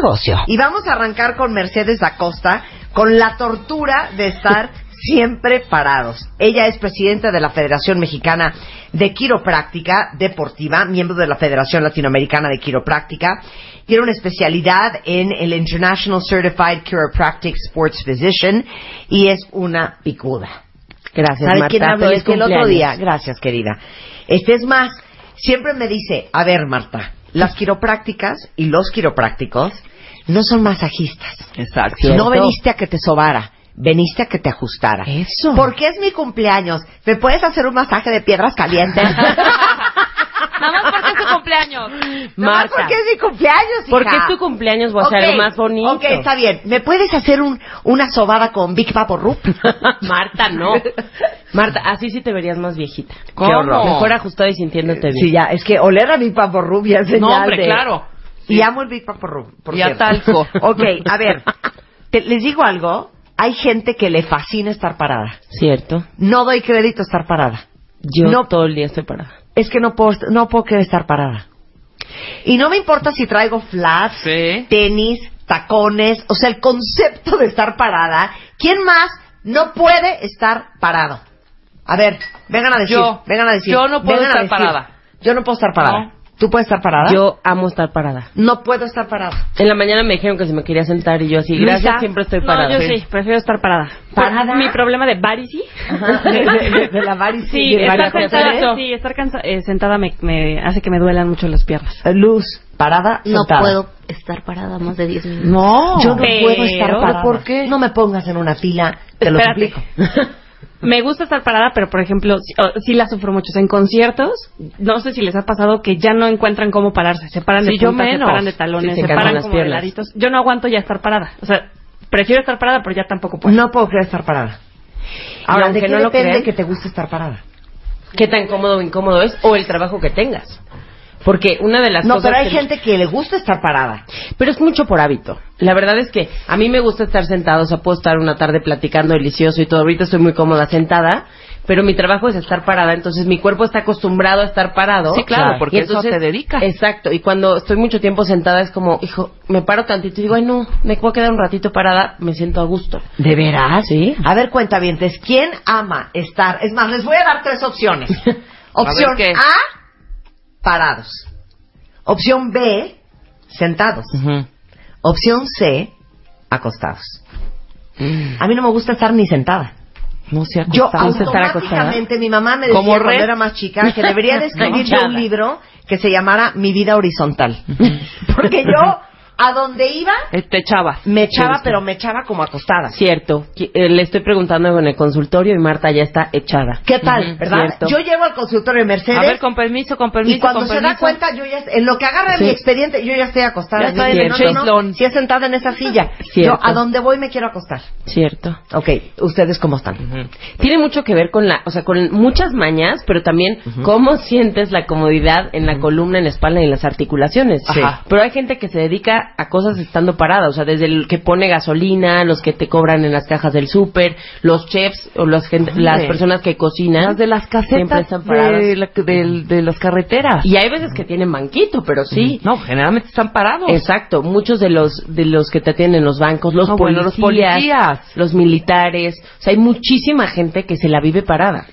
negocio. Y vamos a arrancar con Mercedes Acosta, con la tortura de estar siempre parados. Ella es presidenta de la Federación Mexicana de Quiropráctica Deportiva, miembro de la Federación Latinoamericana de Quiropráctica. Tiene una especialidad en el International Certified Chiropractic Sports Physician y es una picuda. Gracias, ¿Sabe Marta. quién habló Feliz este el otro día? Gracias, querida. Este es más, siempre me dice, a ver, Marta, las quiroprácticas y los quiroprácticos no son masajistas. Exacto. No veniste a que te sobara, veniste a que te ajustara. Eso. Porque es mi cumpleaños. ¿Me puedes hacer un masaje de piedras calientes? Nada más porque es tu cumpleaños. Marta. porque es mi cumpleaños, hija. Porque es tu cumpleaños, voy a hacer algo más bonito. Ok, está bien. ¿Me puedes hacer un, una sobada con Big Papo Rup? Marta, no. Marta, así sí te verías más viejita. ¿Cómo? Qué horror. Mejor ajustada y sintiéndote bien. Sí, ya, es que oler a Big Papo Rup ya es señal No, hombre, de- claro. Y amo el Big Papo Rup. por Y a cierto. talco. Ok, a ver. te- les digo algo. Hay gente que le fascina estar parada. Cierto. No doy crédito a estar parada. Yo No. todo el día estoy parada. Es que no puedo, no puedo querer estar parada. Y no me importa si traigo flats, Sí. tenis, tacones, o sea, el concepto de estar parada. ¿Quién más no puede estar parado? A ver, vengan a decir, Yo. vengan a decir. Yo no puedo estar decir. parada. Yo no puedo estar parada. No. ¿Tú puedes estar parada? Yo amo estar parada. no puedo estar parada. En la mañana me dijeron que si me quería sentar y yo así, Luisa. gracias, siempre estoy No, parada. yo sí, prefiero estar parada. ¿Parada? Mi problema de varici. De, de- de- de la varices Sí, estar sentada, sí, estar cansa- eh, sentada me, me hace que me duelan mucho las piernas. Eh, Luz, parada, No puedo estar parada más de 10 minutos. No. Yo no Pero- puedo estar parada. ¿Por qué? No me pongas en una fila, te lo Espérate. Me gusta estar parada, pero por ejemplo, sí, oh, sí la sufro mucho. O sea, en conciertos, no sé si les ha pasado que ya no encuentran cómo pararse. Se paran de Sí, se paran de talones, Sí, se paran las como de piernas. laditos. Yo no aguanto ya estar parada. O sea, prefiero estar parada, pero ya tampoco puedo. No puedo querer estar parada. Ahora, Ahora, aunque ¿de qué no lo depende crean- que te guste estar parada? ¿Qué tan cómodo o incómodo es? O el trabajo que tengas. Porque una de las No, cosas pero hay que- gente que le gusta estar parada. Pero es mucho por hábito. La verdad es que a mí me gusta estar sentado, o sea, puedo estar una tarde platicando delicioso y todo. Ahorita estoy muy cómoda sentada, pero mi trabajo es estar parada, entonces mi cuerpo está acostumbrado a estar parado. Sí, claro, porque Y eso te dedicas. Exacto, y cuando estoy mucho tiempo sentada es como, hijo, me paro tantito y digo, ay no, me puedo quedar un ratito parada, me siento a gusto. ¿De veras? Sí. A ver, cuentavientes, ¿quién ama estar? Es más, les voy a dar tres opciones. Opción ¿qué? A, parados. Opción B, sentados. Opción C, acostados. A mí no me gusta estar ni sentada. No sé, Yo automáticamente, mi mamá me decía Como cuando era más chica que debería de escribir un libro que se llamara Mi vida horizontal. Porque yo, a donde iba, Te echabas. me echaba, pero me echaba como acostada. Cierto. Qui- eh, Le estoy preguntando en el consultorio y Marta ya está echada. ¿Qué tal, Ujú, verdad? cierto. Yo llego al consultorio de Mercedes A ver, con permiso, con permiso, y cuando con se da permiso. cuenta, yo ya, en lo que agarra Sí. mi expediente, yo ya estoy acostada. Ya Yo está digo, en el no, no, no, si es sentada en esa silla. Cierto. Yo a donde voy me quiero acostar. Cierto. Ok, ¿ustedes cómo están? Tiene mucho que ver con la, o sea, con muchas mañas, pero también cómo sientes la comodidad en la columna, en la espalda y en las articulaciones. Sí. Ajá. Pero hay gente que se dedica a cosas estando parada, o sea, desde el que pone gasolina, los que te cobran en las cajas del súper, los chefs o las, gente- las personas que cocinan. Las de las casetas están paradas. de, la- de las carreteras. Y hay veces que tienen banquito, pero sí. No, generalmente están parados. Exacto, muchos de los de los que te atienden en los bancos, los, No, policías, los policías. los militares, o sea, hay muchísima gente que se la vive parada.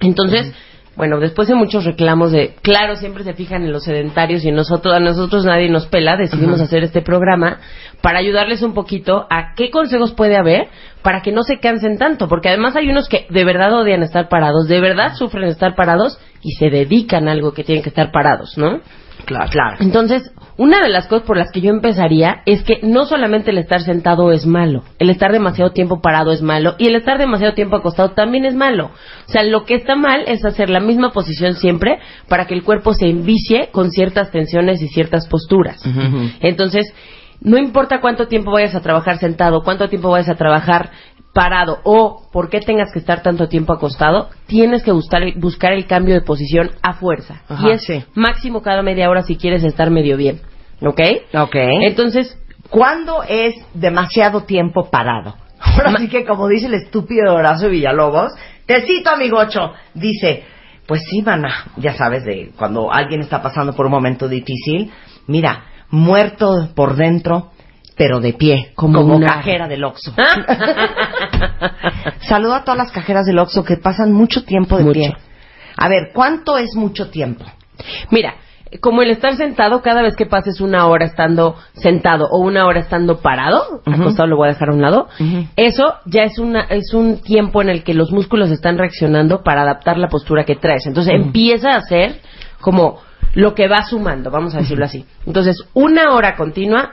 Entonces, bueno, después de muchos reclamos de, claro, siempre se fijan en los sedentarios y nosotros a nosotros nadie nos pela, decidimos hacer este programa para ayudarles un poquito a qué consejos puede haber para que no se cansen tanto, porque además hay unos que de verdad odian estar parados, de verdad sufren estar parados y se dedican a algo que tienen que estar parados, ¿no? Claro. Claro. Entonces, una de las cosas por las que yo empezaría es que no solamente el estar sentado es malo, el estar demasiado tiempo parado es malo y el estar demasiado tiempo acostado también es malo. O sea, lo que está mal es hacer la misma posición siempre para que el cuerpo se envicie con ciertas tensiones y ciertas posturas. Entonces, no importa cuánto tiempo vayas a trabajar sentado, cuánto tiempo vayas a trabajar parado o por qué tengas que estar tanto tiempo acostado, tienes que buscar, buscar el cambio de posición a fuerza. Ajá, y es sí. máximo cada media hora si quieres estar medio bien. ¿Ok? Ok. Entonces, ¿Cuándo es demasiado tiempo parado? Ahora sí que, como dice el estúpido Horacio Villalobos, te cito, amigocho, dice, pues sí, mana, ya sabes, de cuando alguien está pasando por un momento difícil, mira, muerto por dentro, pero de pie, como, Como una- cajera del Oxxo. Saludo a todas las cajeras del Oxxo que pasan mucho tiempo de Mucho. pie. A ver, ¿cuánto es mucho tiempo? Mira, como el estar sentado, cada vez que pases una hora estando sentado o una hora estando parado, Ujú. acostado lo voy a dejar a un lado, eso ya es una es un tiempo en el que los músculos están reaccionando para adaptar la postura que traes. Entonces empieza a ser como lo que va sumando, vamos a decirlo así. Entonces, una hora continua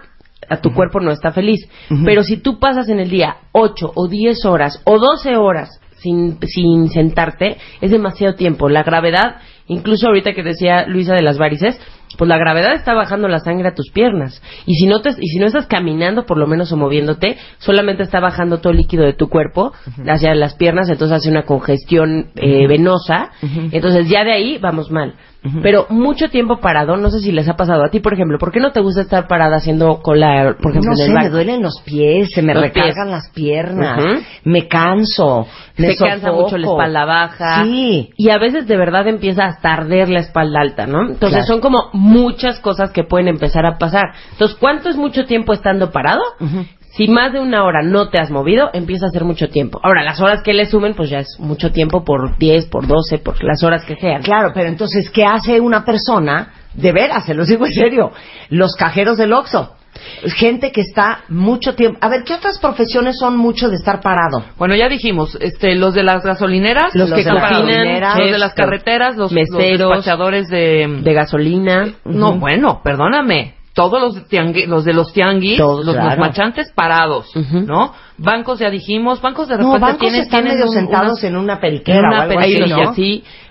a tu cuerpo no está feliz, pero si tú pasas en el día 8 o 10 horas o 12 horas sin, sin sentarte, es demasiado tiempo. La gravedad, incluso ahorita que decía Luisa de las varices, pues la gravedad está bajando la sangre a tus piernas. Y si no, te, y si no estás caminando, por lo menos, o moviéndote, solamente está bajando todo el líquido de tu cuerpo hacia las piernas, entonces hace una congestión eh, venosa. Entonces ya de ahí vamos mal. Pero mucho tiempo parado, no sé si les ha pasado a ti, por ejemplo, ¿por qué no te gusta estar parada haciendo cola, por ejemplo, no en el sé, me duelen los pies, se me Los recargan pies. las piernas, me canso, me se cansa mucho la espalda baja. Sí. Y a veces de verdad empieza hasta a arder la espalda alta, ¿no? Entonces Claro. son como muchas cosas que pueden empezar a pasar. Entonces, ¿cuánto es mucho tiempo estando parado? Si más de una hora no te has movido, empieza a ser mucho tiempo. Ahora, las horas que le sumen, pues ya es mucho tiempo por 10, por 12, por las horas que sean. Claro, pero entonces, ¿qué hace una persona? De veras, se los digo en serio. Los cajeros del Oxxo. Gente que está mucho tiempo. A ver, ¿qué otras profesiones son mucho de estar parado? Bueno, ya dijimos, este, los de las gasolineras, Los que parados. cocinan, los de las carreteras, los, meseros, los despachadores de, De gasolina. no, bueno, perdóname. Todos los de, tiangui- los de los tianguis, Todos, los claro. despachantes parados. ¿no? Bancos ya dijimos, bancos de No, repente bancos tienen, están tienen medio un- sentados en una periquera en una o algo Hay así, unos ¿no?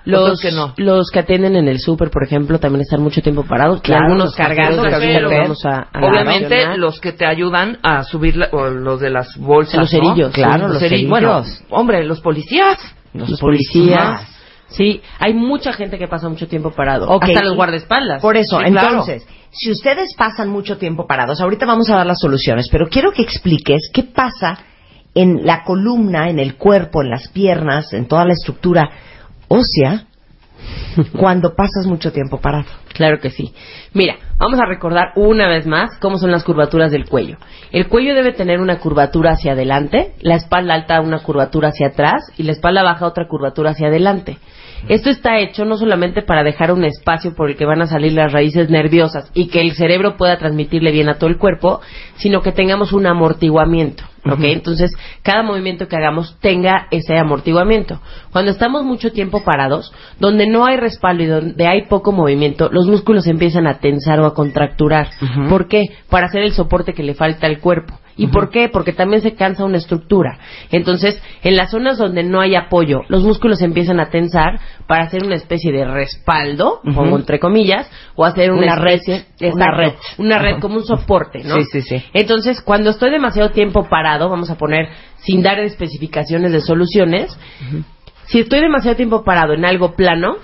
Los, que no. los que atienden en el súper, por ejemplo, también están mucho tiempo parados. Y Claro, algunos cargando pero- vamos a, a Obviamente los que te ayudan a subir la- o los de las bolsas, Los ¿no? cerillos, Claro, los ceri- cerillos. Bueno, hombre, los policías. los, policías. Sí, hay mucha gente que pasa mucho tiempo parado. Hasta los guardaespaldas. Por eso, Sí, claro. entonces, si ustedes pasan mucho tiempo parados, ahorita vamos a dar las soluciones, pero quiero que expliques qué pasa en la columna, en el cuerpo, en las piernas, en toda la estructura ósea cuando pasas mucho tiempo parado. Claro que sí. Mira, vamos a recordar una vez más cómo son las curvaturas del cuello. El cuello debe tener una curvatura hacia adelante, la espalda alta una curvatura hacia atrás y la espalda baja otra curvatura hacia adelante. Esto está hecho no solamente para dejar un espacio por el que van a salir las raíces nerviosas y que el cerebro pueda transmitirle bien a todo el cuerpo, sino que tengamos un amortiguamiento. ¿ok? Entonces, cada movimiento que hagamos tenga ese amortiguamiento. Cuando estamos mucho tiempo parados, donde no hay respaldo y donde hay poco movimiento, los músculos empiezan a tensar o a contracturar. ¿Por qué? Para hacer el soporte que le falta al cuerpo. ¿Y por qué? Porque también se cansa una estructura. Entonces, en las zonas donde no hay apoyo, los músculos empiezan a tensar para hacer una especie de respaldo, Ujú. pongo entre comillas, o hacer una, Una red, una red. una red Ajá. como un soporte, ¿no? Sí, sí, sí. Entonces, cuando estoy demasiado tiempo parado, vamos a poner sin dar especificaciones de soluciones, si estoy demasiado tiempo parado en algo plano,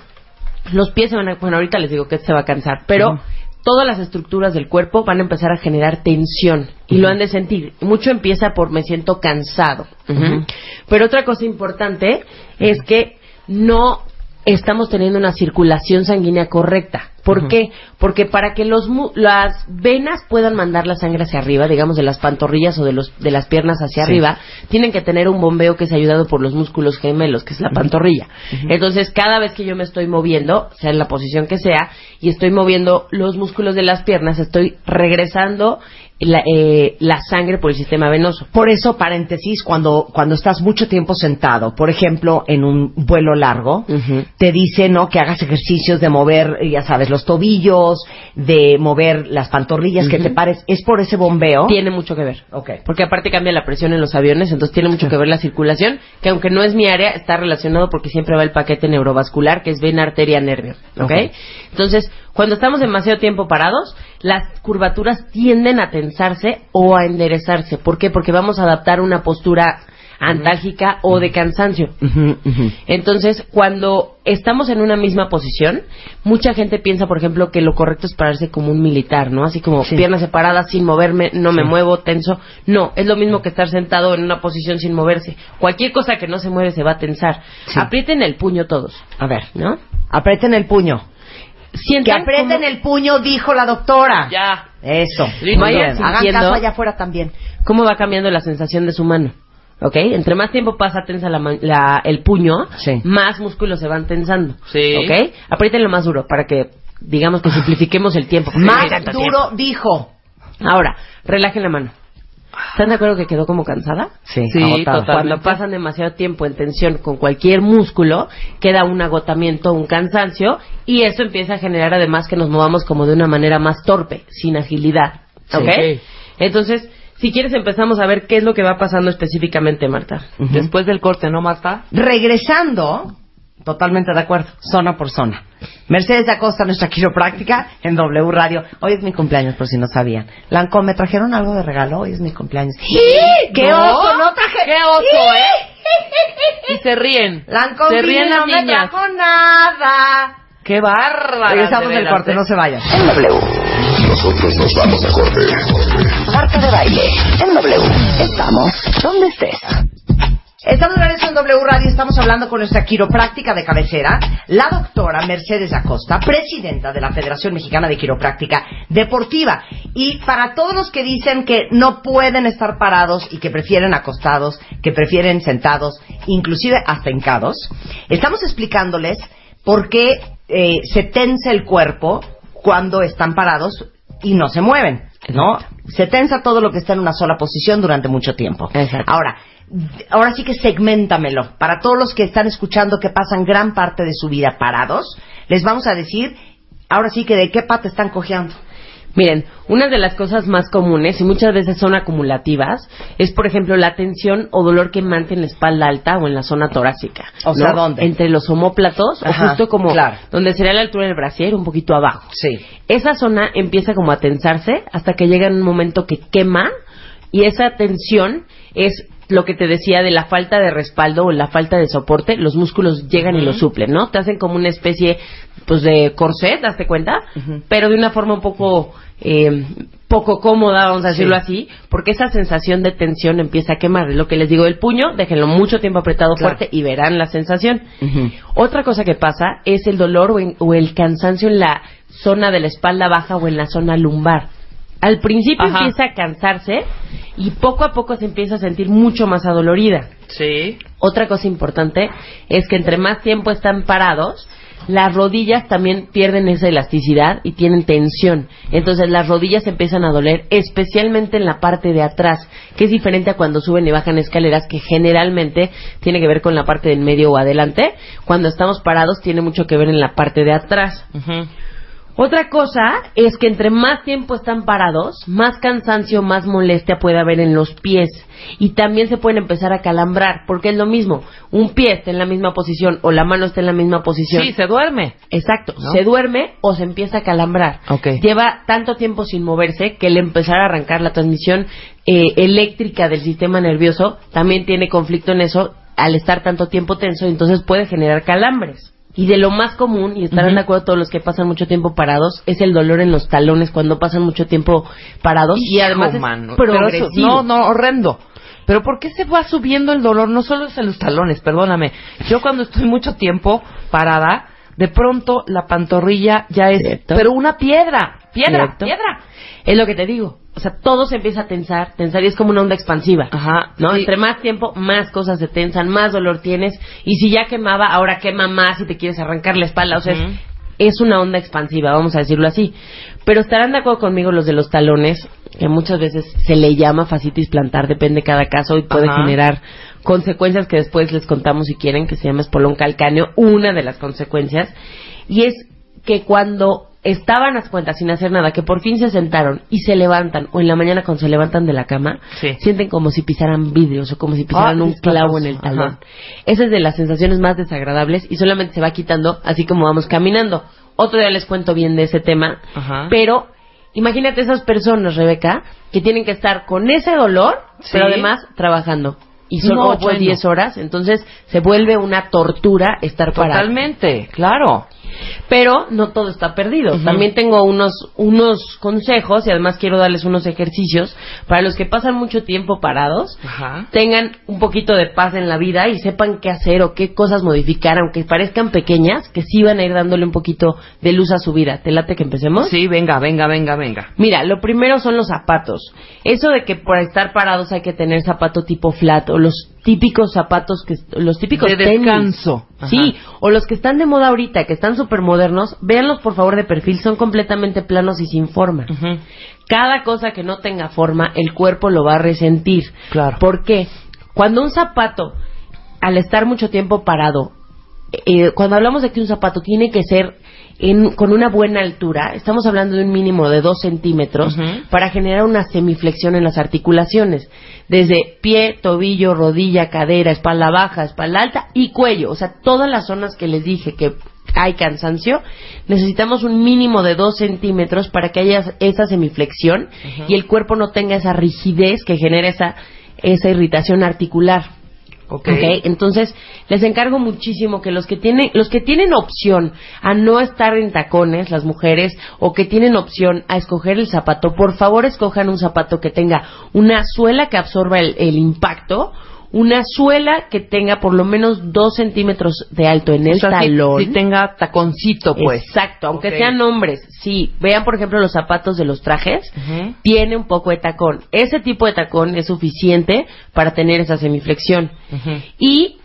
los pies se van a, bueno, ahorita les digo que se va a cansar, pero. Todas las estructuras del cuerpo van a empezar a generar tensión y lo han de sentir. Mucho empieza por me siento cansado. Pero otra cosa importante es que no estamos teniendo una circulación sanguínea correcta. ¿Por qué? Porque para que los las venas puedan mandar la sangre hacia arriba, digamos de las pantorrillas o de los de las piernas hacia Sí. arriba, tienen que tener un bombeo que es ayudado por los músculos gemelos, que es la pantorrilla. Entonces, cada vez que yo me estoy moviendo, sea en la posición que sea, y estoy moviendo los músculos de las piernas, estoy regresando la, eh, la sangre por el sistema venoso. Por eso, paréntesis, cuando, cuando estás mucho tiempo sentado, por ejemplo, en un vuelo largo, te dice, ¿no? Que hagas ejercicios de mover, ya sabes, los tobillos, de mover las pantorrillas, que te pares. ¿Es por ese bombeo? Tiene mucho que ver. Ok. Porque aparte cambia la presión en los aviones, entonces tiene mucho que ver la circulación, que aunque no es mi área, está relacionado porque siempre va el paquete neurovascular, que es vena, arteria, nervio. ¿Ok? Ok. Entonces, Cuando estamos demasiado tiempo parados, las curvaturas tienden a tensarse o a enderezarse. ¿Por qué? Porque vamos a adaptar una postura antálgica o de cansancio. Entonces, cuando estamos en una misma posición, mucha gente piensa, por ejemplo, que lo correcto es pararse como un militar, ¿no? Así como piernas separadas, sin moverme, no me muevo, tenso. No, es lo mismo que estar sentado en una posición sin moverse. Cualquier cosa que no se mueve se va a tensar. Aprieten el puño todos, A ver, ¿no? aprieten el puño. Que aprieten el puño, dijo la doctora. Ya. Eso. Vayan bien. Hagan caso allá afuera también. cómo va cambiando la sensación de su mano. ¿Ok? Entre más tiempo pasa tensa la la- el puño, Sí. más músculos se van tensando. Sí. ¿Ok? Apriétenlo más duro para que, digamos que simplifiquemos el tiempo. Más duro, dijo. Ahora, relajen la mano. ¿Están de acuerdo que quedó como cansada? Sí, Sí, agotada. total. Cuando pasan demasiado tiempo en tensión con cualquier músculo, queda un agotamiento, un cansancio, y eso empieza a generar además que nos movamos como de una manera más torpe, sin agilidad. ¿Ok? Ok. Entonces, si quieres empezamos a ver qué es lo que va pasando específicamente, Marta. Después del corte, ¿no, Marta? Regresando, totalmente de acuerdo, zona por zona. Mercedes de Acosta, nuestra quiropráctica en W Radio. Hoy es mi cumpleaños, por si no sabían. Lanco, ¿me trajeron algo de regalo? Hoy es mi cumpleaños. ¡Qué ¿No? oso! ¡No traje! ¡Qué oso, eh! Y se ríen. Lanco, se ríen las no me trajo nada. ¡Qué bárbara! Regresamos del corte, no se vayan. En W. Nosotros nos vamos a corte. Marta de baile. En W. Estamos donde estés. Estamos regreso en W Radio, estamos hablando con nuestra quiropráctica de cabecera, la doctora Mercedes Acosta, presidenta de la Federación Mexicana de Quiropráctica Deportiva. Y para todos los que dicen que no pueden estar parados y que prefieren acostados, que prefieren sentados, inclusive hasta hincados, estamos explicándoles por qué eh, se tensa el cuerpo cuando están parados y no se mueven, ¿no? Se tensa todo lo que está en una sola posición durante mucho tiempo. Exacto. Ahora, ahora sí que segmentamelo. Para todos los que están escuchando que pasan gran parte de su vida parados, les vamos a decir, ahora sí que de qué pata están cojeando. Miren, una de las cosas más comunes y muchas veces son acumulativas es, por ejemplo, la tensión o dolor que mante en la espalda alta o en la zona torácica. O sea, ¿dónde? Entre los homóplatos Ajá, o justo como claro. donde sería la altura del brasier, un poquito abajo. Sí. Esa zona empieza como a tensarse hasta que llega en un momento que quema y esa tensión es lo que te decía de la falta de respaldo o la falta de soporte, los músculos llegan y lo suplen, ¿no? Te hacen como una especie pues de corset, ¿daste cuenta? Pero de una forma un poco eh, poco cómoda, vamos a decirlo así, porque esa sensación de tensión empieza a quemar. Lo que les digo del puño, déjenlo mucho tiempo apretado Claro. fuerte y verán la sensación. Otra cosa que pasa es el dolor o, en- o el cansancio en la zona de la espalda baja o en la zona lumbar. Al principio Ajá. empieza a cansarse y poco a poco se empieza a sentir mucho más adolorida. Sí. Otra cosa importante es que entre más tiempo están parados, las rodillas también pierden esa elasticidad y tienen tensión. Entonces las rodillas empiezan a doler, especialmente en la parte de atrás, que es diferente a cuando suben y bajan escaleras, que generalmente tiene que ver con la parte del medio o adelante. Cuando estamos parados tiene mucho que ver en la parte de atrás. Otra cosa es que entre más tiempo están parados, más cansancio, más molestia puede haber en los pies. Y también se pueden empezar a calambrar, porque es lo mismo. Un pie está en la misma posición o la mano está en la misma posición. Sí, se duerme. Exacto, ¿No? se duerme o se empieza a calambrar. Ok. Lleva tanto tiempo sin moverse que el empezar a arrancar la transmisión eh, eléctrica del sistema nervioso también tiene conflicto en eso al estar tanto tiempo tenso, entonces puede generar calambres. Y de lo más común, y estarán de acuerdo todos los que pasan mucho tiempo parados, es el dolor en los talones cuando pasan mucho tiempo parados y además es mano. Pero eso- progresivo. no, no, horrendo. Pero ¿por qué se va subiendo el dolor? No solo es en los talones, perdóname. Yo cuando estoy mucho tiempo parada, de pronto la pantorrilla ya es... Cierto. Pero una piedra, piedra, Cierto. piedra. Es lo que te digo. O sea, todo se empieza a tensar, tensar y es como una onda expansiva. Ajá, ¿No? sí. Entre más tiempo, más cosas se tensan, más dolor tienes. Y si ya quemaba, ahora quema más y te quieres arrancar la espalda. O sea, es- es, una onda expansiva, vamos a decirlo así. Pero estarán de acuerdo conmigo los de los talones, que muchas veces se le llama fascitis plantar, depende de cada caso y puede Ajá. generar consecuencias que después les contamos si quieren, que se llama espolón calcáneo, una de las consecuencias. Y es que cuando estaban a cuenta sin hacer nada, que por fin se sentaron y se levantan, o en la mañana cuando se levantan de la cama, Sí. sienten como si pisaran vidrios o como si pisaran Ah, un clavo en el talón. Ajá. Esa es de las sensaciones más desagradables y solamente se va quitando así como vamos caminando. Otro día les cuento bien de ese tema, Ajá. pero imagínate esas personas, Rebeca, que tienen que estar con ese dolor, Sí. pero además trabajando. Y son No, 8 o bueno. 10 horas, entonces se vuelve una tortura estar parado. Totalmente, claro. Pero no todo está perdido. También tengo unos, unos consejos y además quiero darles unos ejercicios para los que pasan mucho tiempo parados. Tengan un poquito de paz en la vida y sepan qué hacer o qué cosas modificar, aunque parezcan pequeñas, que sí van a ir dándole un poquito de luz a su vida. ¿Te late que empecemos? Sí, venga, venga, venga, venga. Mira, lo primero son los zapatos. Eso de que por estar parados hay que tener zapato tipo flat o los típicos zapatos que los típicos De tenis. descanso. Ajá. Sí, o los que están de moda ahorita, que están súper modernos, véanlos por favor de perfil, son completamente planos y sin forma. Cada cosa que no tenga forma, el cuerpo lo va a resentir. Claro. ¿Por qué? Cuando un zapato, al estar mucho tiempo parado, eh, cuando hablamos de que un zapato tiene que ser en- con una buena altura, estamos hablando de un mínimo de dos centímetros Ujú. para generar una semiflexión en las articulaciones, desde pie, tobillo, rodilla, cadera, espalda baja, espalda alta y cuello, o sea, todas las zonas que les dije que hay cansancio, necesitamos un mínimo de dos centímetros para que haya esa semiflexión y el cuerpo no tenga esa rigidez que genera esa, esa irritación articular. Ok. Ok, entonces les encargo muchísimo que los que tienen los que tienen opción a no estar en tacones, las mujeres, o que tienen opción a escoger el zapato, por favor escojan un zapato que tenga una suela que absorba el, el impacto, una suela que tenga por lo menos dos centímetros de alto en el O sea, talón. Si, tenga taconcito, pues. Exacto, aunque sean hombres, sí. Vean, por ejemplo, los zapatos de los trajes, tiene un poco de tacón. Ese tipo de tacón es suficiente para tener esa semiflexión. Y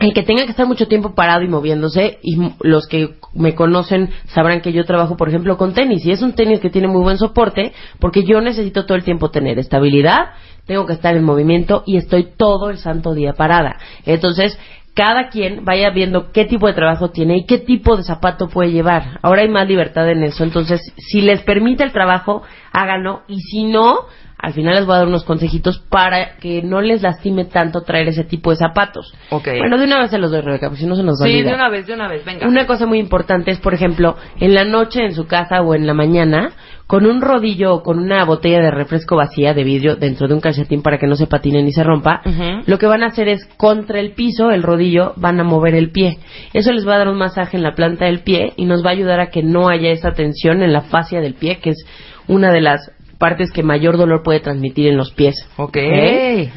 el que tenga que estar mucho tiempo parado y moviéndose, y los que me conocen sabrán que yo trabajo, por ejemplo, con tenis, y es un tenis que tiene muy buen soporte, porque yo necesito todo el tiempo tener estabilidad, tengo que estar en movimiento y estoy todo el santo día parada. Entonces, cada quien vaya viendo qué tipo de trabajo tiene y qué tipo de zapato puede llevar. Ahora hay más libertad en eso, entonces, si les permite el trabajo, háganlo, y si no, al final les voy a dar unos consejitos para que no les lastime tanto traer ese tipo de zapatos. Bueno, de una vez se los doy, Rebeca, porque si no se nos va a Sí, de una vez, de una vez, venga. Una cosa muy importante es, por ejemplo, en la noche en su casa o en la mañana, con un rodillo o con una botella de refresco vacía de vidrio dentro de un calcetín para que no se patine ni se rompa, Ujú. lo que van a hacer es contra el piso, el rodillo, van a mover el pie. Eso les va a dar un masaje en la planta del pie y nos va a ayudar a que no haya esa tensión en la fascia del pie, que es una de las partes que mayor dolor puede transmitir en los pies. Ok.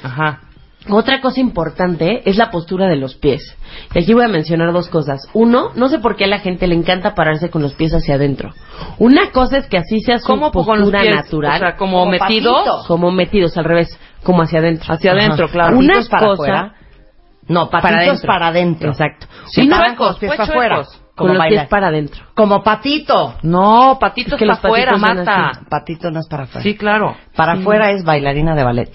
Ajá. Otra cosa importante es la postura de los pies. Y aquí voy a mencionar dos cosas. Uno, no sé por qué a la gente le encanta pararse con los pies hacia adentro. Una cosa es que así sea su ¿Cómo postura con los pies? natural. O sea, como, Como metido patito. como metidos al revés, como hacia adentro. hacia adentro, claro. Una para cosa afuera. No, para patitos adentro. para adentro. Exacto. Los chuecos, pies pues para afuera. Con Como los pies para adentro. Como patito. No, patitos Es que para afuera, así. Patito no es para afuera. Sí, claro. Para afuera es bailarina de ballet.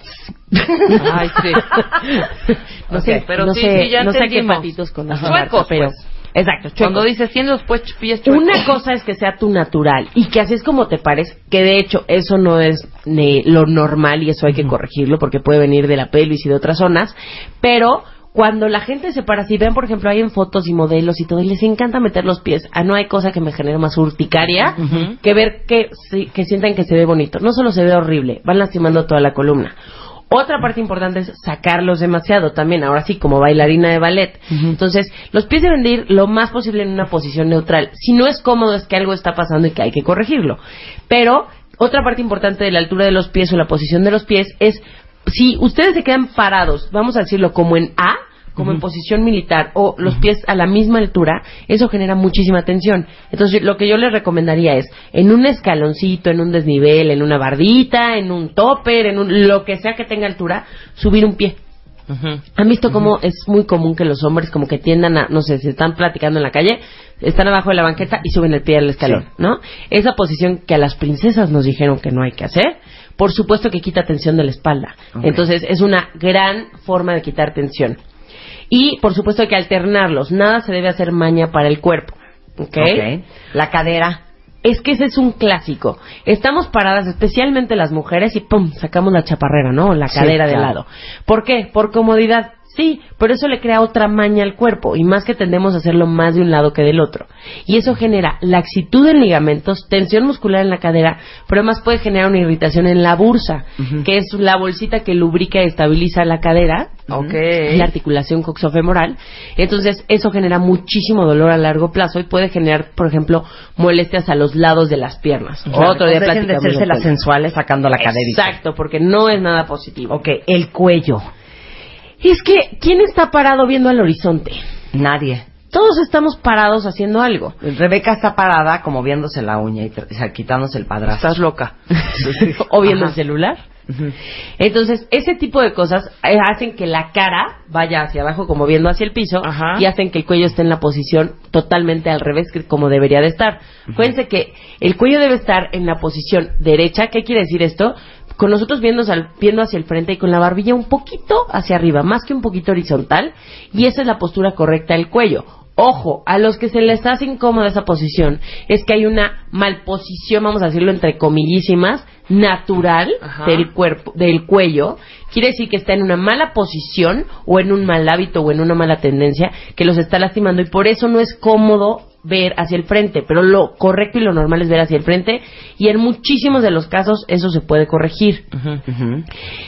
Ay, sí. No sé, pero no sí, sé, sí, ya no sé qué patitos con. Marta, Chuecos, pero pues. exacto, Cuando chuecos. dices, tiene los pies chuecos. Una cosa es que sea tu natural y que así es como te pares, que de hecho eso no es ni lo normal y eso hay que corregirlo porque puede venir de la pelvis y de otras zonas, pero cuando la gente se para así, ven por ejemplo hay en fotos y modelos y todo, y les encanta meter los pies, ah, no hay cosa que me genere más urticaria que ver que, que sientan que se ve bonito. No solo se ve horrible, van lastimando toda la columna. Otra parte importante es sacarlos demasiado también, ahora sí, como bailarina de ballet. Entonces, los pies deben de ir lo más posible en una posición neutral. Si no es cómodo, es que algo está pasando y que hay que corregirlo. Pero, otra parte importante de la altura de los pies o la posición de los pies es, si ustedes se quedan parados, vamos a decirlo como en A, como en posición militar o los pies a la misma altura, eso genera muchísima tensión. Entonces, lo que yo les recomendaría es en un escaloncito, en un desnivel, en una bardita, en un topper, en un, lo que sea que tenga altura, subir un pie. Ujú. ¿Han visto cómo es muy común que los hombres como que tiendan a, no sé, se están platicando en la calle, están abajo de la banqueta y suben el pie al escalón, ¿no? Esa posición que a las princesas nos dijeron que no hay que hacer, por supuesto que quita tensión de la espalda. Entonces es una gran forma de quitar tensión. Y por supuesto hay que alternarlos, nada se debe hacer maña para el cuerpo. ¿Ok? Ok. La cadera. Es que ese es un clásico. Estamos paradas, especialmente las mujeres, y ¡pum! sacamos la chaparrera, ¿no? La Sí, cadera de lado. ¿Por qué? Por comodidad. Sí, pero eso le crea otra maña al cuerpo y más que tendemos a hacerlo más de un lado que del otro. Y eso genera laxitud en ligamentos, tensión muscular en la cadera, pero además puede generar una irritación en la bursa, que es la bolsita que lubrica y estabiliza la cadera, Ok. la articulación coxofemoral. Entonces, eso genera muchísimo dolor a largo plazo y puede generar, por ejemplo, molestias a los lados de las piernas. Otro día Dejen de hacerse las cuello. sensuales sacando la caderita. Exacto, porque no es nada positivo. Ok, el cuello. Es que, ¿quién está parado viendo al horizonte? Nadie. Todos estamos parados haciendo algo. Rebeca está parada como viéndose la uña y tra- o sea, quitándose el padrastro. Estás loca. o viendo Ajá. el celular. Entonces, ese tipo de cosas eh, hacen que la cara vaya hacia abajo como viendo hacia el piso Ajá. y hacen que el cuello esté en la posición totalmente al revés que como debería de estar. Acuérdense que el cuello debe estar en la posición derecha. ¿Qué quiere decir esto? Con nosotros viendo, al- viendo hacia el frente y con la barbilla un poquito hacia arriba, más que un poquito horizontal. Y esa es la postura correcta del cuello. Ojo, a los que se les hace incómoda esa posición, es que hay una malposición, vamos a decirlo entre comillísimas, natural Ajá. del cuerpo, del cuello. Quiere decir que está en una mala posición o en un mal hábito o en una mala tendencia que los está lastimando y por eso no es cómodo ver hacia el frente, pero lo correcto y lo normal es ver hacia el frente y en muchísimos de los casos eso se puede corregir.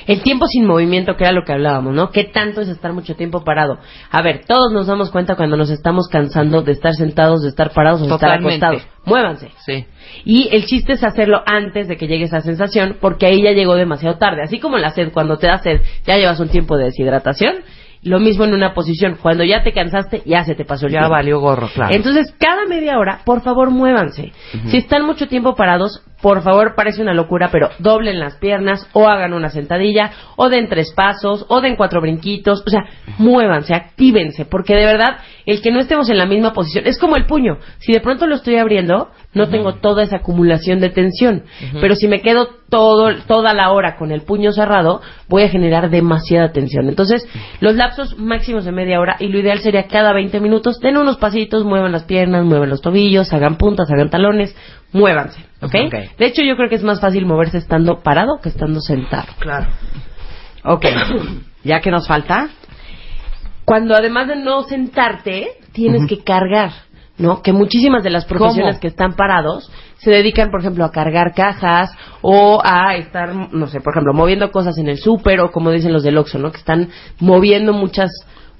El tiempo sin movimiento, que era lo que hablábamos, ¿no? ¿Qué tanto es estar mucho tiempo parado? A ver, todos nos damos cuenta cuando nos estamos cansando de estar sentados, de estar parados o de estar Totalmente. acostados. Muévanse. Sí. Y el chiste es hacerlo antes de que llegue esa sensación, porque ahí ya llegó demasiado tarde. Así como la sed, cuando te da sed, ya llevas un tiempo de deshidratación. Lo mismo en una posición. Cuando ya te cansaste, ya se te pasó el Ya tiempo. valió gorro, claro. Entonces, cada media hora, por favor, muévanse. Si están mucho tiempo parados, por favor, parece una locura, pero doblen las piernas o hagan una sentadilla o den tres pasos o den cuatro brinquitos. O sea, muévanse, actívense, porque de verdad, el que no estemos en la misma posición es como el puño. Si de pronto lo estoy abriendo, no tengo toda esa acumulación de tensión. Pero si me quedo todo, toda la hora con el puño cerrado, voy a generar demasiada tensión. Entonces, los lapsos máximos de media hora y lo ideal sería cada 20 minutos, den unos pasitos, muevan las piernas, muevan los tobillos, hagan puntas, hagan talones, muévanse, ¿ok? Ok. De hecho, yo creo que es más fácil moverse estando parado que estando sentado. Claro. Ok. ¿Ya que nos falta? Cuando además de no sentarte, tienes que cargar, ¿no? Que muchísimas de las profesiones ¿Cómo? que están parados se dedican, por ejemplo, a cargar cajas o a estar, no sé, por ejemplo, moviendo cosas en el súper o como dicen los del Oxxo, ¿no? Que están moviendo muchas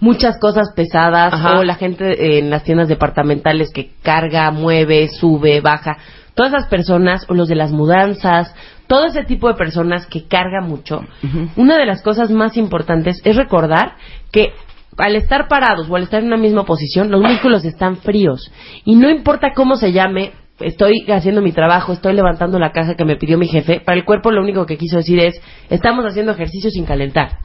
muchas cosas pesadas Ajá. o la gente en las tiendas departamentales que carga, mueve, sube, baja. Todas esas personas o los de las mudanzas, todo ese tipo de personas que carga mucho, una de las cosas más importantes es recordar que al estar parados o al estar en una misma posición, los músculos están fríos. Y no importa cómo se llame, estoy haciendo mi trabajo, estoy levantando la caja que me pidió mi jefe, para el cuerpo lo único que quiso decir es, estamos haciendo ejercicio sin calentar.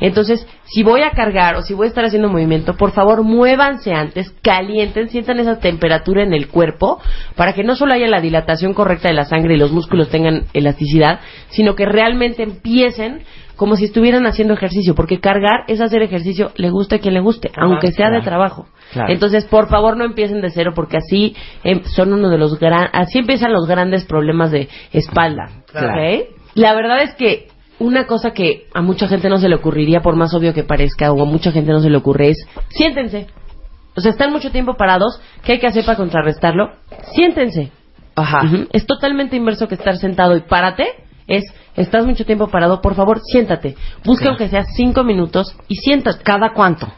Entonces, si voy a cargar o si voy a estar haciendo movimiento, por favor, muévanse antes, calienten, sientan esa temperatura en el cuerpo para que no solo haya la dilatación correcta de la sangre y los músculos tengan elasticidad, sino que realmente empiecen como si estuvieran haciendo ejercicio, porque cargar es hacer ejercicio, le guste a quien le guste, aunque sea de trabajo. Claro. Entonces, por favor, no empiecen de cero, porque así em, son uno de los gran, así empiezan los grandes problemas de espalda. Claro. ¿ok? La verdad es que una cosa que a mucha gente no se le ocurriría, por más obvio que parezca, o a mucha gente no se le ocurre, es siéntense. O sea, están mucho tiempo parados. ¿Qué hay que hacer para contrarrestarlo? Siéntense. Ajá. Es totalmente inverso que estar sentado y párate. Es, estás mucho tiempo parado, por favor, siéntate. Busca aunque sea cinco minutos y siéntate. ¿Cada cuánto?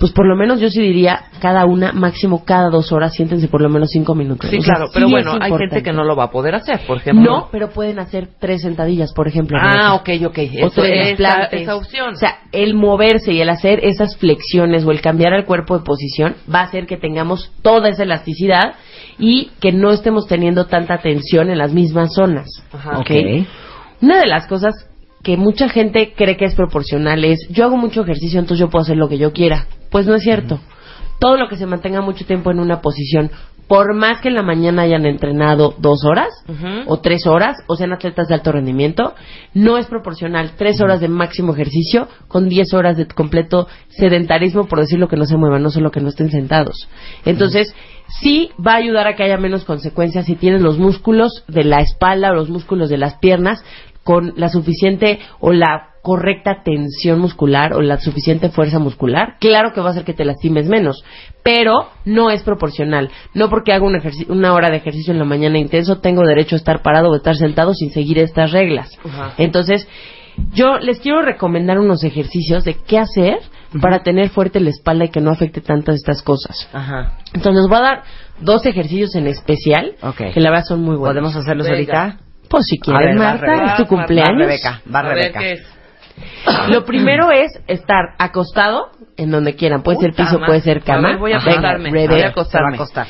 Pues por lo menos yo sí diría cada una, máximo cada dos horas, siéntense por lo menos cinco minutos. Sí, O sea, claro, pero sí bueno, hay gente que no lo va a poder hacer, por ejemplo. No, pero pueden hacer tres sentadillas, por ejemplo. Ah, ok, ok. O Eso, tres esa, esa opción. O sea, el moverse y el hacer esas flexiones o el cambiar al cuerpo de posición va a hacer que tengamos toda esa elasticidad y que no estemos teniendo tanta tensión en las mismas zonas. Ajá. ¿ok? Una de las cosas que mucha gente cree que es proporcional es, yo hago mucho ejercicio, entonces yo puedo hacer lo que yo quiera. Pues no es cierto. Todo lo que se mantenga mucho tiempo en una posición, por más que en la mañana hayan entrenado dos horas o tres horas, o sean atletas de alto rendimiento, no es proporcional tres horas de máximo ejercicio con diez horas de completo sedentarismo, por decirlo que no se muevan, no solo que no estén sentados. Entonces, sí va a ayudar a que haya menos consecuencias si tienes los músculos de la espalda o los músculos de las piernas con la suficiente o la correcta tensión muscular o la suficiente fuerza muscular, claro que va a hacer que te lastimes menos, pero no es proporcional. No porque hago un una hora de ejercicio en la mañana intenso tengo derecho a estar parado o estar sentado sin seguir estas reglas. Entonces, yo les quiero recomendar unos ejercicios de qué hacer para tener fuerte la espalda y que no afecte tantas estas cosas. Ajá. Entonces, les voy a dar dos ejercicios en especial que la verdad son muy buenos. ¿Podemos hacerlos ahorita? Pues si A quieres, ver, va, Marta, Rebeca. es tu Va, cumpleaños. Rebeca, va A ver, Rebeca. Lo primero es estar acostado en donde quieran. Puede ser Puta piso, madre. puede ser A cama. ver, voy a Venga, acostarme. Rebeca. Voy a Se va a acostarme. acostar.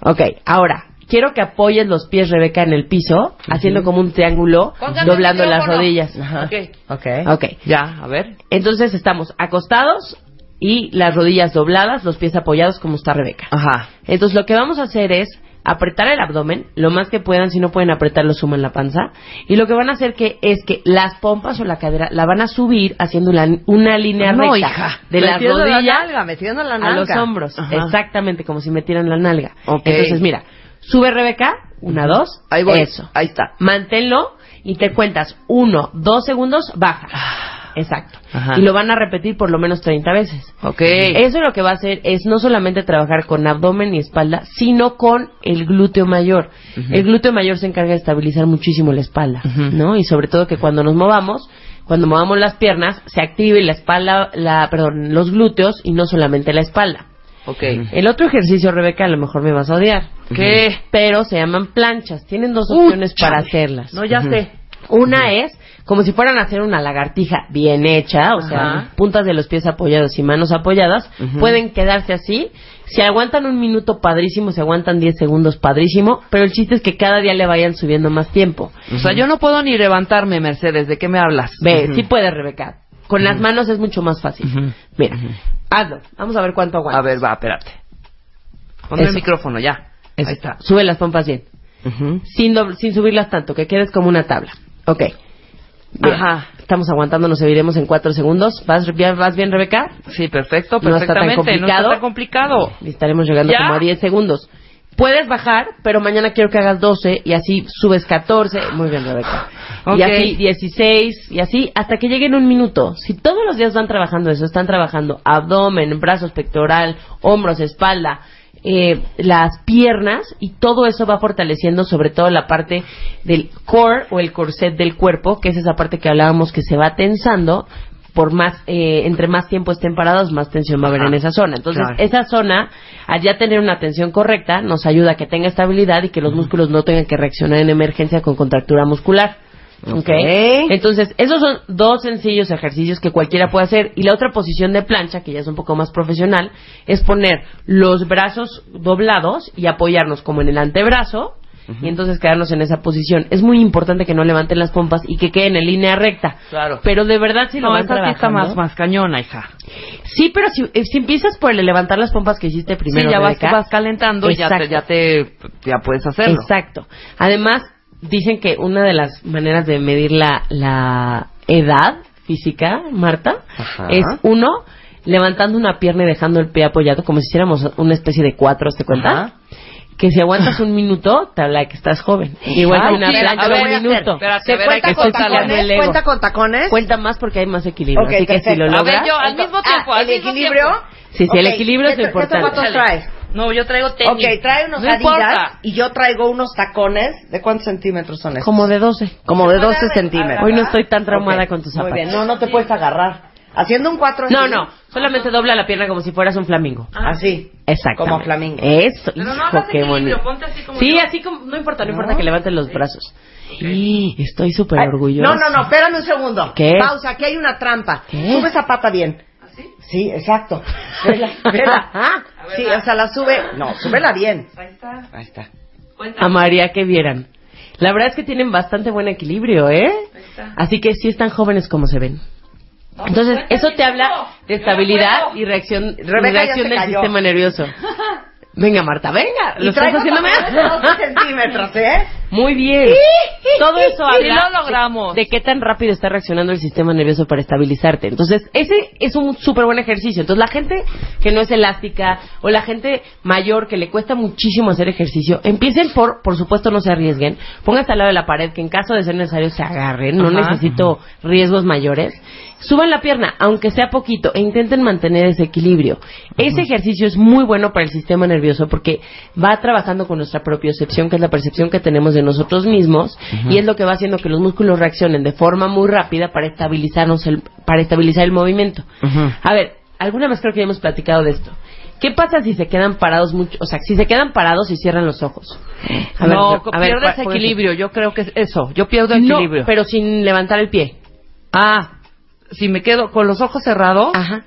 Ok, ahora, quiero que apoyes los pies, Rebeca, en el piso, haciendo como un triángulo, Póngame doblando el las micrófono. rodillas. Ajá. Ok. Ok. Ok, Ya, a ver. entonces estamos acostados y las rodillas dobladas, los pies apoyados como está Rebeca. Ajá. Entonces lo que vamos a hacer es apretar el abdomen lo más que puedan, si no pueden apretarlo suman la panza y lo que van a hacer que es que las pompas o la cadera la van a subir haciendo la- una línea No, recta hija. de las Metiendo la rodillas nalga, metiendo la a nalga. los hombros, Ajá. exactamente como si metieran la nalga. Entonces mira, sube Rebeca, una, dos, Ahí voy. eso, Ahí está. manténlo y te cuentas uno, dos segundos, baja. Exacto. Ajá. Y lo van a repetir por lo menos 30 veces. Ok. Eso lo que va a hacer es no solamente trabajar con abdomen y espalda, sino con el glúteo mayor. El glúteo mayor se encarga de estabilizar muchísimo la espalda, ¿no? Y sobre todo que cuando nos movamos, cuando movamos las piernas, se active la espalda, la, perdón, los glúteos y no solamente la espalda. Ok. El otro ejercicio, Rebeca, a lo mejor me vas a odiar. ¿Qué? Pero se llaman planchas. Tienen dos opciones para hacerlas. No, ya sé. Una es como si fueran a hacer una lagartija bien hecha, o sea, puntas de los pies apoyados y manos apoyadas, pueden quedarse así. Si aguantan un minuto, padrísimo, si aguantan 10 segundos, padrísimo, pero el chiste es que cada día le vayan subiendo más tiempo. O sea, yo no puedo ni levantarme, Mercedes. ¿De qué me hablas? Ve, sí puedes, Rebeca. Con las manos es mucho más fácil. Mira, hazlo. Vamos a ver cuánto aguanta. A ver, va, espérate. Ponme el micrófono, ya. Eso. Ahí está. Sube las pompas bien. sin, sin subirlas tanto, que quedes como una tabla. Ok. Bien. Ajá. Estamos aguantando, nos seguiremos en cuatro segundos. ¿Vas bien, vas bien Rebeca? Sí, perfecto, No está tan perfectamente. No complicado. está tan complicado. Y estaremos llegando ¿Ya? como a 10 segundos. Puedes bajar, pero mañana quiero que hagas 12 y así subes 14. Muy bien, Rebeca. Ok. Y así 16 y así hasta que lleguen un minuto. Si todos los días van trabajando eso, están trabajando abdomen, brazos, pectoral, hombros, espalda, eh, las piernas y todo eso va fortaleciendo sobre todo la parte del core o el corset del cuerpo, que es esa parte que hablábamos que se va tensando por más eh, entre más tiempo estén parados más tensión va a haber en esa zona. Entonces Claro. esa zona al ya tener una tensión correcta nos ayuda a que tenga estabilidad y que los músculos no tengan que reaccionar en emergencia con contractura muscular ¿ok? Ok. Entonces, esos son dos sencillos ejercicios que cualquiera puede hacer. Y la otra posición de plancha, que ya es un poco más profesional, es poner los brazos doblados y apoyarnos como en el antebrazo. Y entonces quedarnos en esa posición. Es muy importante que no levanten las pompas y que queden en línea recta. Claro. Pero de verdad, si lo no, van esta sí está más, más cañona, hija. Sí, pero si, eh, si empiezas por el levantar las pompas que hiciste primero, sí, ya vas, vas calentando y ya te, ya te, ya puedes hacerlo. Exacto. Además, dicen que una de las maneras de medir la, la edad física, Marta, Ajá. es uno, levantando una pierna y dejando el pie apoyado, como si hiciéramos una especie de cuatro, ¿te cuenta? Ajá. Que si aguantas un minuto, te habla de que estás joven. Igual que una plancha un minuto. ¿Se cuenta que con tacones? ¿Cuenta con tacones? Cuenta más porque hay más equilibrio. Así que si lo A A ver, logras... yo al mismo tiempo, Ah, al ¿el mismo equilibrio? tiempo. Sí, sí, el equilibrio es ¿qué- qué importante. zapatos traes? No, yo traigo tenis. Ok, trae unos no Adidas importa. y yo traigo unos tacones. ¿De cuántos centímetros son esos? Como de 12. Como de 12 centímetros. Hoy no estoy tan traumada Ok, con tus Muy zapatos. bien, no, no te puedes agarrar. Haciendo un 4 No, no, solamente dobla la pierna como si fueras un flamingo. Así. Exacto. Como flamingo. Eso, Pero no hijo, hagas qué bonito. ponte así como Sí, yo. así como, no importa, no, importa que levanten los brazos. Y estoy súper orgullosa. No, no, no, espérame un segundo. ¿Qué? Pausa, aquí hay una trampa. ¿Qué? Sube esa pata bien. ¿Así? Sí, exacto. Vela, vela. Sí, o sea, la sube. No, súbela bien. Ahí está. Ahí está. A María que vieran. La verdad es que tienen bastante buen equilibrio, ¿eh? está. Así que sí están jóvenes como se ven. Entonces, eso te habla de estabilidad y reacción, Rebeca reacción del cayó. sistema nervioso. Venga, Marta, venga. Lo estás traigo haciendo de 12 centímetros, ¿eh? Muy bien. Todo eso Sí, habla lo logramos. De, de qué tan rápido está reaccionando el sistema nervioso para estabilizarte. Entonces, ese es un súper buen ejercicio. Entonces, la gente que no es elástica o la gente mayor que le cuesta muchísimo hacer ejercicio, empiecen por, por supuesto, no se arriesguen. Pónganse al lado de la pared, que en caso de ser necesario se agarren. No Ajá. necesito riesgos mayores. Suban la pierna, aunque sea poquito, e intenten mantener ese equilibrio. Ese ejercicio es muy bueno para el sistema nervioso porque va trabajando con nuestra propiocepción, que es la percepción que tenemos de nosotros mismos, y es lo que va haciendo que los músculos reaccionen de forma muy rápida para estabilizarnos el, para estabilizar el movimiento. A ver, alguna vez creo que ya hemos platicado de esto. ¿Qué pasa si se quedan parados mucho, o sea, si se quedan parados y cierran los ojos? A ver, no, a pierdes ¿cuál- cuál es el- equilibrio. Yo creo que es eso. Yo pierdo No, equilibrio. pero sin levantar el pie. Ah, si me quedo con los ojos cerrados, Ajá.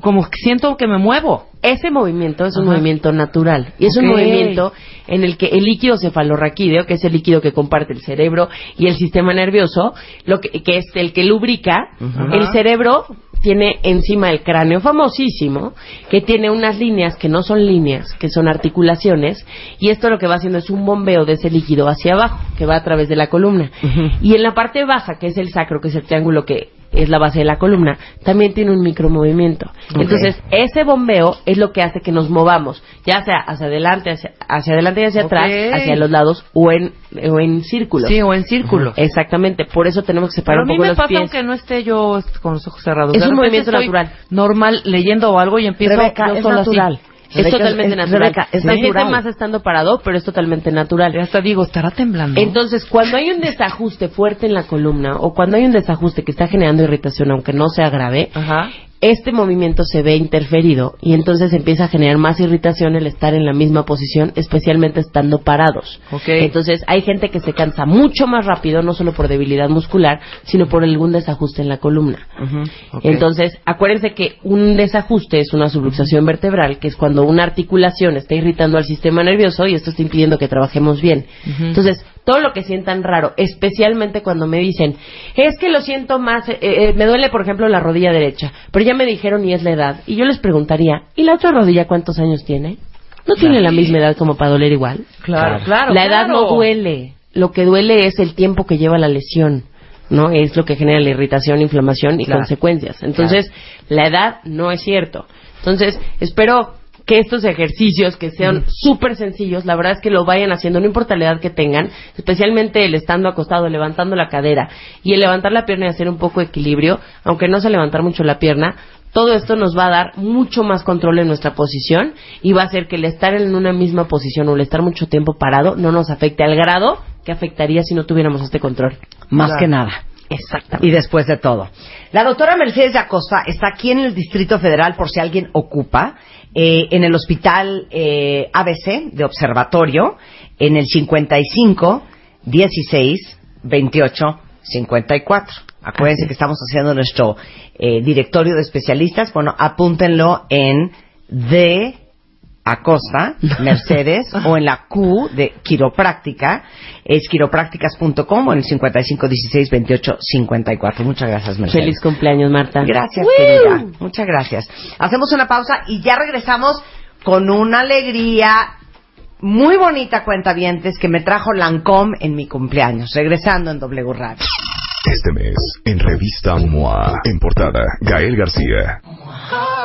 como que siento que me muevo. Ese movimiento es un Ajá. movimiento natural y es un movimiento en el que el líquido cefalorraquídeo, que es el líquido que comparte el cerebro y el sistema nervioso, lo que, que es el que lubrica, el cerebro tiene encima el cráneo famosísimo, que tiene unas líneas que no son líneas, que son articulaciones, y esto lo que va haciendo es un bombeo de ese líquido hacia abajo, que va a través de la columna. Y en la parte baja, que es el sacro, que es el triángulo que es la base de la columna, también tiene un micromovimiento. Entonces, ese bombeo es lo que hace que nos movamos, ya sea hacia adelante, hacia, hacia adelante y hacia atrás, hacia los lados o en, o en círculos. Sí, o en círculo. Exactamente, por eso tenemos que separar Pero a un mí poco me los pasa pies. aunque no esté yo con los ojos cerrados. Es De un movimiento natural. Normal leyendo o algo y empiezo Rebeca, yo es sola así. Es totalmente es- natural. Rebeca, es Se siente natural. más estando parado, pero es totalmente natural. Y hasta digo, ¿estará temblando? Entonces, cuando hay un desajuste fuerte en la columna o cuando hay un desajuste que está generando irritación, aunque no sea grave, Ajá. Este movimiento se ve interferido y entonces empieza a generar más irritación el estar en la misma posición, especialmente estando parados. Ok. Entonces, hay gente que se cansa mucho más rápido, no solo por debilidad muscular, sino por algún desajuste en la columna. Ok. Entonces, acuérdense que un desajuste es una subluxación vertebral, que es cuando una articulación está irritando al sistema nervioso y esto está impidiendo que trabajemos bien. Entonces, todo lo que sientan raro, especialmente cuando me dicen, es que lo siento más, eh, eh, me duele, por ejemplo, la rodilla derecha, pero ya me dijeron y es la edad. Y yo les preguntaría, ¿y la otra rodilla cuántos años tiene? ¿No tiene la misma edad como para doler igual? Claro, claro. La edad claro. no duele. Lo que duele es el tiempo que lleva la lesión. ¿No? Es lo que genera la irritación, inflamación y Claro. consecuencias. Entonces, la edad no es cierto. Entonces, espero que estos ejercicios que sean súper sencillos, la verdad es que lo vayan haciendo, no importa la edad que tengan, especialmente el estando acostado, levantando la cadera y el levantar la pierna y hacer un poco de equilibrio, aunque no sea levantar mucho la pierna, todo esto nos va a dar mucho más control en nuestra posición y va a hacer que el estar en una misma posición o el estar mucho tiempo parado no nos afecte al grado que afectaría si no tuviéramos este control. Más Claro. que nada. Exactamente. Y después de todo. La doctora Mercedes de Acosta está aquí en el Distrito Federal por si alguien ocupa, eh, en el Hospital eh, ABC de Observatorio, en el 55 16 28 54. Acuérdense que estamos haciendo nuestro eh, directorio de especialistas. Bueno, apúntenlo en de Acosta, Mercedes, o en la Q de quiropráctica, es quiroprácticas.com o en el 55 16 28 54. Muchas gracias, Mercedes. Feliz cumpleaños, Marta. Gracias, querida. Muchas gracias. Hacemos una pausa y ya regresamos con una alegría muy bonita, cuentavientes, que me trajo Lancom en mi cumpleaños. Regresando en W Radio. Este mes, en revista MOA, en portada, Gael García.